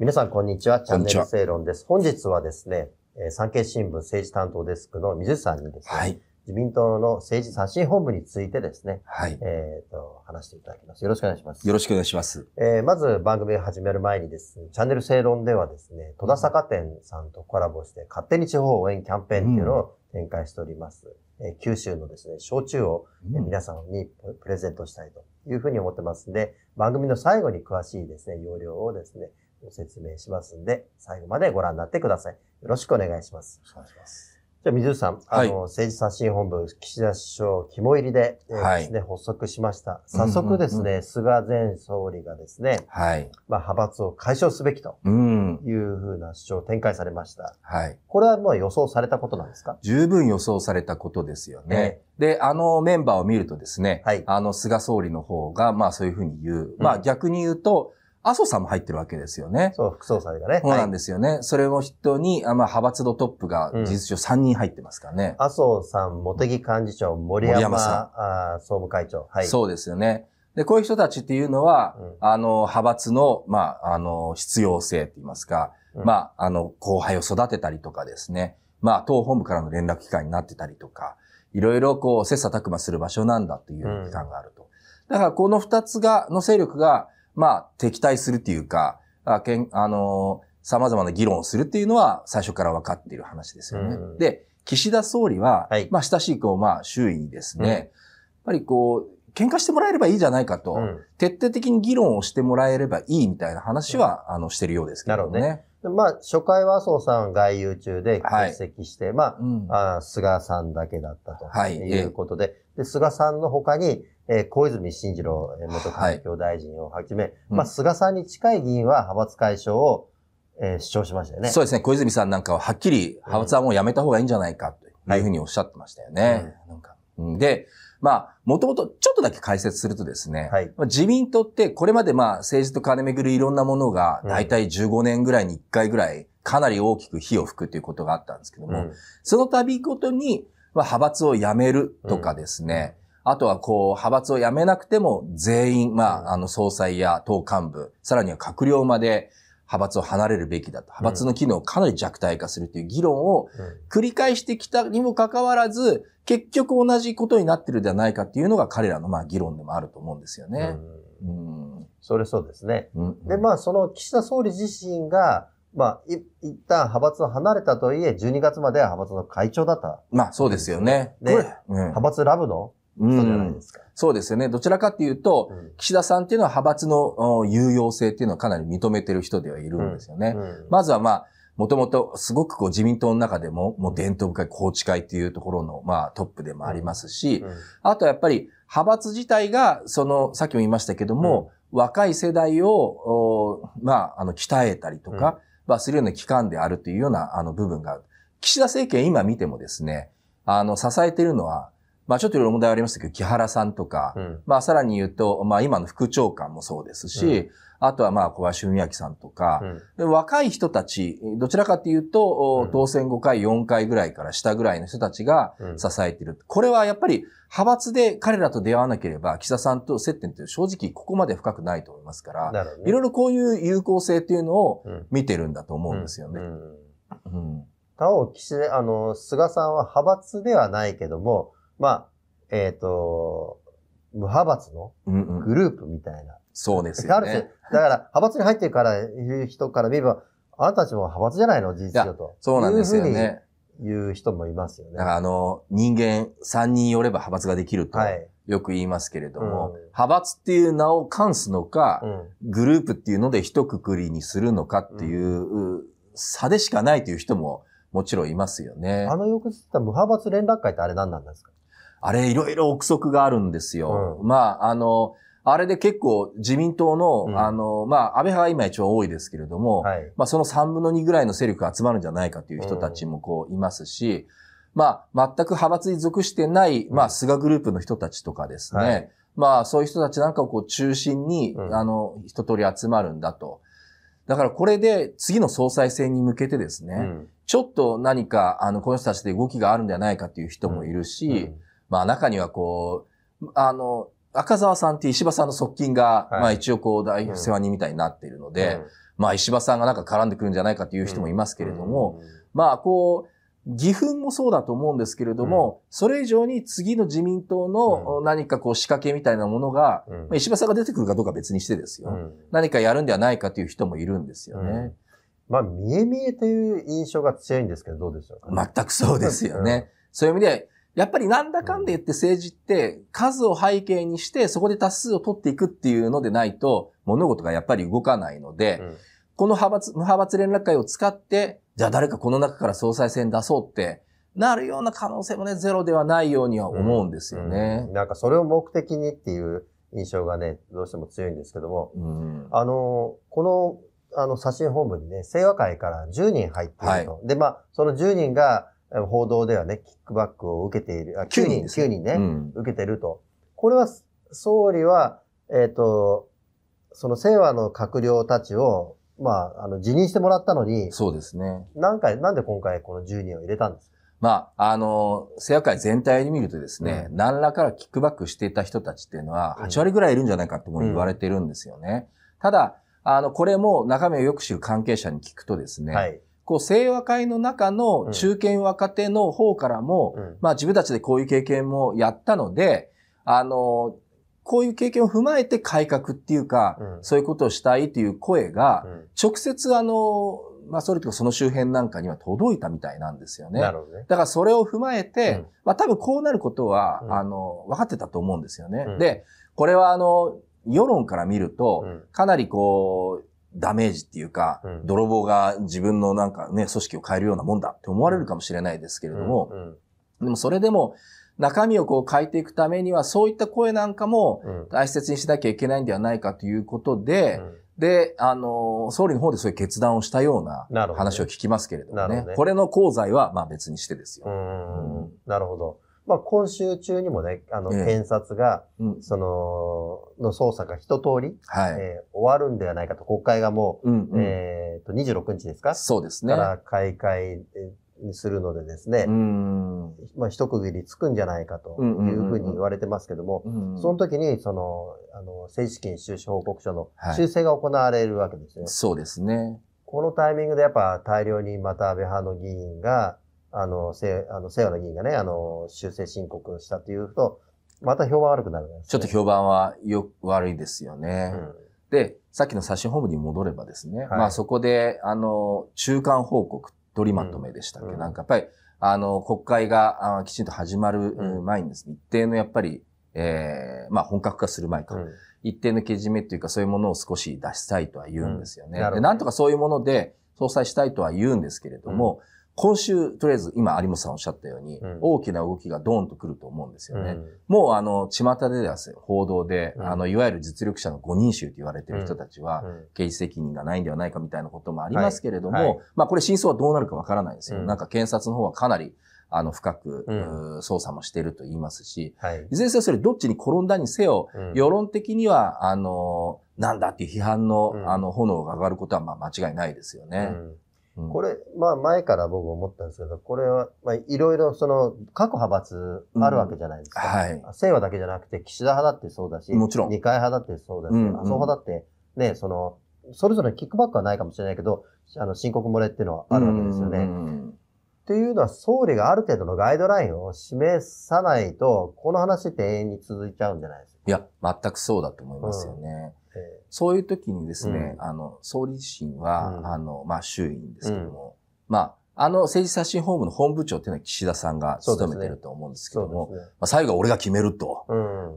皆さん、こんにちは。チャンネル正論です。本日はですね、えー産経新聞政治担当デスクの水さんにですね、はい。自民党の政治刷新本部についてですね、はい。えっ、と、話していただきます。よろしくお願いします。よろしくお願いします。えーまず番組を始める前にですね、チャンネル正論ではですね、戸田坂店さんとコラボして、勝手に地方応援キャンペーンっていうのを展開しております。えー九州のですね、焼酎をえー皆さんにププレゼントしたいというふうに思ってますんで、番組の最後に詳しいですね、要領をですね、ご説明しますんで、最後までご覧になってください。よろしくお願いします。お願いします。じゃあ、水内さん、あはいの、政治刷新本部、岸田首相肝入りで、えーはいですね、発足しました。早速ですね、うんうん菅前総理がですね、はい。まあ、派閥を解消すべきとうん。いうふうな主張を展開されました。はい。これはもう予想されたことなんですか？十分予想されたことですよね。で、あのメンバーを見るとですね、はいあの菅総理の方が、まあそういうふうに言う。まあ逆に言うと、麻生さんも入ってるわけですよね。そう、副総裁がね。そうなんでですよね。それを筆頭に、あまあ派閥のトップがうん事実上3人入ってますからね。麻生さん、茂木幹事長、森山森山さあー総務会長。はい。そうですよね。で、こういう人たちっていうのは、うんあの、派閥の、まあ、あの、必要性って言いますか、うんまあ、あの、後輩を育てたりとかですね、まあ、党本部からの連絡機関になってたりとか、いろいろこう、切磋琢磨する場所なんだという機関があると。だから、この二つが、の勢力が、まあ、敵対するっていうか、あけんあの、様々な議論をするっていうのは、最初から分かっている話ですよね。うん。で、岸田総理は、はい。まあ、親しい、こう、まあ、周囲にですね、うん。やっぱりこう、喧嘩してもらえればいいじゃないかと、うん。徹底的に議論をしてもらえればいいみたいな話は、あの、してるようですけどね。なるでまあ、初回は麻生さん外遊中ではい。欠席して、まうん。あ、あー菅さんだけだったとはい。いうことで、で、菅さんの他に、えー小泉進次郎えー元環境大臣をはじめ、うん。まあ、菅さんに近い議員は派閥解消を、えー主張しましたよね。そうですね。小泉さんなんかははっきり派閥はもうやめた方がいいんじゃないかというふうにおっしゃってましたよね。なんか。うん。で、まあ、もともとちょっとだけ解説するとですね、はい。まあ自民党ってこれまでまあ政治と金めぐるいろんなものがうん。大体15年ぐらいに1回ぐらいかなり大きく火を吹くということがあったんですけども、うん。その度ごとに、まあ、派閥を辞めるとかですね、あとはこう、派閥を辞めなくても全員、まうんあ、あの、総裁や党幹部、さらには閣僚まで派閥を離れるべきだと。派閥の機能をかなり弱体化するという議論を繰り返してきたにもかかわらず、結局同じことになってるではないかっていうのが彼らのまあ議論でもあると思うんですようんね。うんうん。それそうですね。うんで、まあ、その岸田総理自身が、まあ、い一旦派閥を離れたとはいえ、12月までは派閥の会長だった。まあそうですよね。ねこれ、うん派閥ラブのう人じゃないんですか。そうですよね。どちらかっていうと、うん岸田さんっていうのは派閥のお有用性っていうのをかなり認めてる人ではいるんですよね。うんまずはまあ、もともとすごくこう自民党の中でも、もう伝統深い宏池会っていうところのまあトップでもありますし、うんあとはやっぱり派閥自体が、その、さっきも言いましたけども、若い世代を、おまあ、あの、鍛えたりとか、まあ、するような機関であるというような、あの、部分がある。岸田政権今見てもですね、あの、支えているのは、まあ、ちょっといろいろ問題ありましたけど、木原さんとか、うん。まあ、さらに言うと、まあ、今の副長官もそうですし、うん。あとはまあ、小林文明さんとか、うん。で若い人たち、どちらかというと、当選5回、4回ぐらいから下ぐらいの人たちがうん。支えている。これはやっぱり派閥で彼らと出会わなければ、岸田さんと接点って正直ここまで深くないと思いますから、いろいろこういう有効性っていうのをうん。見てるんだと思うんですよね。うん。うん。他方、岸田、あの、菅さんは派閥ではないけども、まあ、えっ、と、無派閥のうんうんグループみたいな。そうですある種よね。だから、派閥に入ってるから、いう人から見れば、あなたたちも派閥じゃないの事実上と。そうなんですよいうね。ふう人もいますよね。だからあの、人間3人寄れば派閥ができるとはい。よく言いますけれども、うん派閥っていう名を冠すのか、うん。グループっていうので一括りにするのかっていう差でしかないという人ももちろんいますよねあ。の翌日って無派閥連絡会ってあれ何なんですか？あれいろいろ憶測があるんですよ。うん。まあ、あの、あれで結構自民党の、うん。あの、まあ、安倍派が今一番多いですけれども、はい。まあ、その3分の2ぐらいの勢力が集まるんじゃないかという人たちもこういますし、まあ、全く派閥に属してない、まあ、うん菅グループの人たちとかですね、はい。まあ、そういう人たちなんかをこう中心に、うん。あの、一通り集まるんだと。だからこれで次の総裁選に向けてですね、うん。ちょっと何か、あの、この人たちで動きがあるんじゃないかっていう人もいるし、うんまあ中にはこう、あの、赤澤さんって石破さんの側近が、はい。まあ一応こう大世話人みたいになっているので、まあ石破さんがなんか絡んでくるんじゃないかという人もいますけれども、まあこう、義憤もそうだと思うんですけれども、それ以上に次の自民党の何かこう仕掛けみたいなものが、うん、石破さんが出てくるかどうか別にしてですよ、うん、何かやるんではないかという人もいるんですよね。うん、まあ、見え見えという印象が強いんですけど、どうでしょうか、ね、全くそうですよね。そういう意味で、やっぱりなんだかんだ言って政治って数を背景にしてそこで多数を取っていくっていうのでないと物事がやっぱり動かないので、この派閥、無派閥連絡会を使ってじゃあ誰かこの中から総裁選出そうって、なるような可能性もね、ゼロではないようには思うんですよね。うん。うん、なんかそれを目的にっていう印象がね、どうしても強いんですけども、うん、あの、この、あの、写真本部にね、清和会から10人入っていると。はい、で、まあ、その10人が、報道ではね、キックバックを受けている、あ9人、9人ね、うん、受けてると。これは、総理は、えっ、ー、と、その清和の閣僚たちをまあ、あの、辞任してもらったのに、そうですね。何回、なんで今回この10人を入れたんですか？まあ、あの、世界全体で見るとですね、うん、何らからキックバックしていた人たちっていうのは、8割ぐらいいるんじゃないかとも言われてるんですよね。うん、ただ、あの、これも中身をよく知る関係者に聞くとですね、はい、こう、清和会の中の中堅若手の方からも、うん、まあ自分たちでこういう経験もやったので、あの、こういう経験を踏まえて改革っていうか、うん、そういうことをしたいという声が、直接あの、まあ、それとかその周辺なんかには届いたみたいなんですよね。なるほどね。だからそれを踏まえて、うん、まあ多分こうなることは、うん、あの、分かってたと思うんですよね。うん、で、これはあの、世論から見ると、かなりこう、ダメージっていうか、泥棒が自分のなんかね、組織を変えるようなもんだって思われるかもしれないですけれども、でもそれでも、中身をこう変えていくためには、そういった声なんかも大切にしなきゃいけないんではないかということで、うん、で、あの、総理の方でそういう決断をしたような話を聞きますけれどもね。ね。これの功罪はまあ別にしてですよ。うん。なるほど。まあ今週中にもね、あの、検察が、その、の捜査が一通り、はい。えー、終わるんではないかと、国会がもう、うんうん、えっ、と、26日ですか？そうですね。から開会にするのでですね、まあ一区切りつくんじゃないかというふうに言われてますけども、その時にその、あの、政治資金収支報告書の修正が行われるわけですよ、はい、そうですね。このタイミングでやっぱ大量にまた安倍派の議員が、あの、せ、あの、西洋の議員がね、あの、修正申告したというと、また評判悪くなる、ね、ちょっと評判はよ、悪いですよね。うん、で、さっきの写真本部に戻ればですね、はい、まあそこで、あの、中間報告取りまとめでしたっけ、うん、なんかやっぱり、あの、国会がきちんと始まる前にですね、一定のやっぱり、ええー、まあ本格化する前か、うん、一定のけじめというかそういうものを少し出したいとは言うんですよね。うん、でなんとかそういうもので総裁したいとは言うんですけれども、今週、とりあえず今有本さんおっしゃったように、うん、大きな動きがドーンと来ると思うんですよね。うん、もうあの、巷でですね、報道で、うん、あの、いわゆる実力者の5人衆と言われている人たちは、刑事責任がないんではないかみたいなこともありますけれども、はい。はい、まあこれ真相はどうなるかわからないですよ。なんか検察の方はかなり、あの、深く、捜査もしていると言いますし、はい、いずれにせよそれどっちに転んだにせよ、世論的には、あの、なんだっていう批判の、あの、炎が上がることはまあ間違いないですよね。これ、まあ前から僕思ったんですけど、これは、まあいろいろその、各派閥あるわけじゃないですか。うん、はい。清和だけじゃなくて、岸田派だってそうだし、もちろん。二階派だってそうだし、うん、麻生派だって、ね、その、それぞれキックバックはないかもしれないけど、あの、申告漏れっていうのはあるわけですよね。っていうのは、総理がある程度のガイドラインを示さないと、この話って永遠に続いちゃうんじゃないですか。いや、全くそうだと思いますよね。そういう時にですね、うん、あの、総理自身は、うん、あの、まあ、衆院ですけども、うん、まあ、あの政治刷新本部の本部長っていうのは岸田さんが務めてると思うんですけども、ねね、まあ、最後は俺が決めると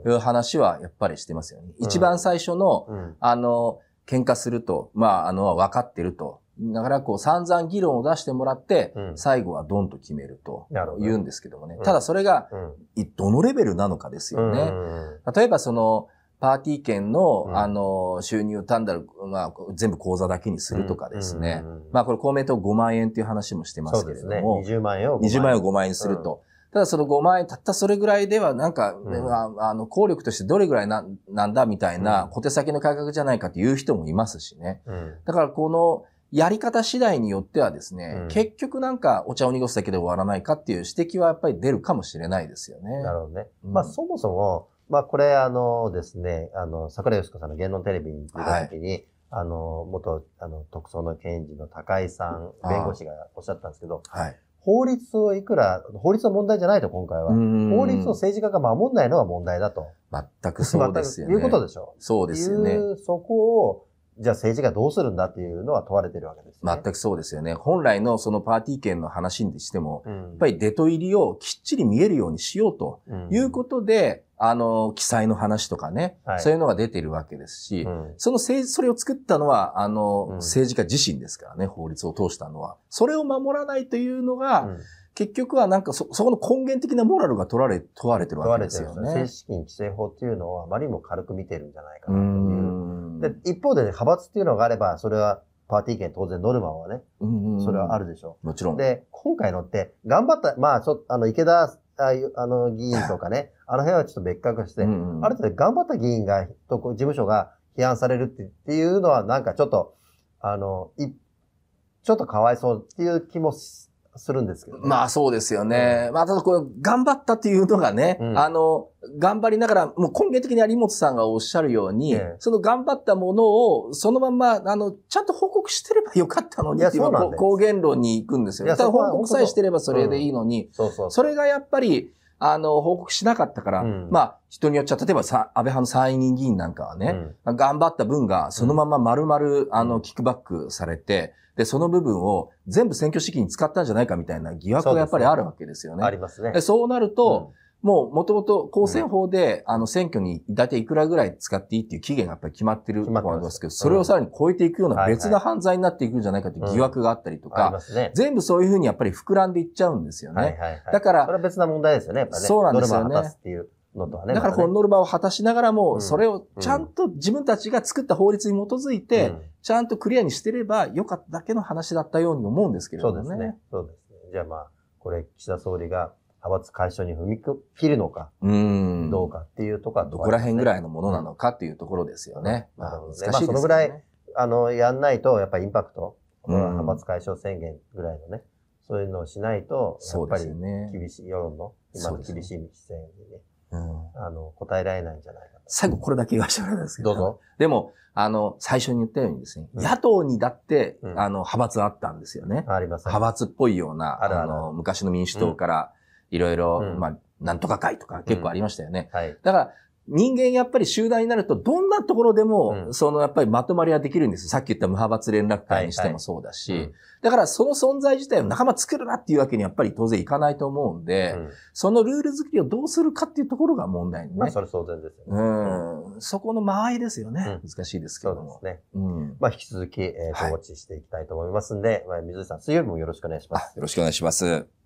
いう話はやっぱりしてますよね。一番最初の、あの、喧嘩すると、まあ、あの、分かってると。だからこう散々議論を出してもらって、最後はドンと決めると言うんですけどもね。ただそれが、どのレベルなのかですよね。例えばその、パーティー券の、うん、あの、収入単なる、まあ、全部口座だけにするとかですね。まあ、これ公明党5万円っていう話もしてますけれども。ね、20万円を5万円。20万円を5万円にすると。うん、ただその5万円、たったそれぐらいでは、なんか、うん、あの、効力としてどれぐらいななんだみたいな、小手先の改革じゃないかという人もいますしね。だからこの、やり方次第によってはですね、結局なんかお茶を濁すだけで終わらないかっていう指摘はやっぱり出るかもしれないですよね。なるほどね。まあそもそも、まあこれあのですね、あの、桜井よしこさんの言論テレビに出た時に、はい、あの、元、あの、特捜の検事の高井さん、弁護士がおっしゃったんですけど、はい。法律をいくら、法律の問題じゃないと、今回は。法律を政治家が守んないのが問題だと。全くそうですよね。いうことでしょそうですよね。いう、そこを、じゃあ政治がどうするんだっていうのは問われてるわけですね。全くそうですよね。本来のそのパーティー券の話にしても、うん。やっぱり出と入りをきっちり見えるようにしようとうんいうことで、あの、記載の話とかね、はいそういうのが出てるわけですし、うんその政治、それを作ったのは、あの、うん政治家自身ですからね、法律を通したのは。それを守らないというのが、うん結局はなんかそ、そこの根源的なモラルが取られ、問われてる問わわけですよね。ね政。治資金規正法っていうのをあまりにも軽く見てるんじゃないかうなという。ん。で、一方で、ね、派閥っていうのがあれば、それはパーティー券当然ノルマはね、うんそれはある。るでしょもちろん。で、今回のって、頑張った、まあ、ちょっと、あの、池田、ああの、議員とかね、あの辺はちょっと別格して、うんうん。ある程度頑張った議員が、と事務所が批判されるってっていうのは、なんかちょっと、あの、い、ちょっとかわいそうっていう気もすするんですけどね。まあそうですよね。まあただこれ、頑張ったっていうのがね、うんあの、頑張りながら、もう根源的に有本さんがおっしゃるように、ええその頑張ったものを、そのまんま、あの、ちゃんと報告してればよかったのにっていういやそうなんです公言論に行くんですよ。ただ報告さえしてればそれでいいのに、そうそう。それがやっぱり、あの、報告しなかったから、うん。まあ、人によっちゃ、例えばさ、安倍派の参院議員なんかはね、頑張った分がそのまま丸々、あの、キックバックされて、で、その部分を全部選挙資金に使ったんじゃないかみたいな疑惑がやっぱりあるわけですよね。ありますね。で。そうなると、もう元々公選法で、あの選挙に大体いくらぐらい使っていいっていう期限がやっぱり決まってる決まってますわけですけど、それをさらに超えていくような別な犯罪になっていくんじゃないかという疑惑があったりとか。全部そういうふうにやっぱり膨らんでいっちゃうんですよね。はいはいはい。だからそれは別な問題ですよね、やっぱね。そうなんですよねね。だからこまのノルマを果たしながらうも、んそれをちゃんと自分たちが作った法律に基づいて、ちゃんとクリアにしてればよかっただけの話だったように思うんですけうんれどもね。そうですね。そうですね。じゃあまあ、これ、岸田総理が派閥解消に踏み切るのか、うん。どうかっていうところはどこら辺ぐらいいのものなのかっていうところですよね。まあそのぐらいあの、やんないと、やっぱりインパクト、うん派閥解消宣言ぐらいのね、そういうのをしないと、やっぱり。厳しい、世論の、今の厳しい規制にね、うんあの、答えられないんじゃないか最後これだけ言わせてもらうんですけど。どうぞ。でも、あの、最初に言ったようにですね、うん野党にだって、うんあの、派閥あったんですよね。と。ありますね。派閥っぽいような、あの、昔の民主党から、いろいろ、うんまあ、なんとか会とか結構ありましたよね。はい。だから、人間やっぱり集団になると、どんなところでも、うんそのやっぱりまとまりはできるんですよ。さっき言った無派閥連絡会にしてもそうだし、うんだからその存在自体を仲間作るなっていうわけにやっぱり当然いかないと思うんで、うんそのルール作りをどうするかっていうところが問題ね。まあ、それ当然ですよね。うん。そこの間合いですよね。う難しいですけそども。うですね。うん。まあ、引き続き、えー、はいとウォッチしていきたいと思いますんで、まあ、水井さん、水曜日もよろしくお願いします。あ、よろしくお願いします。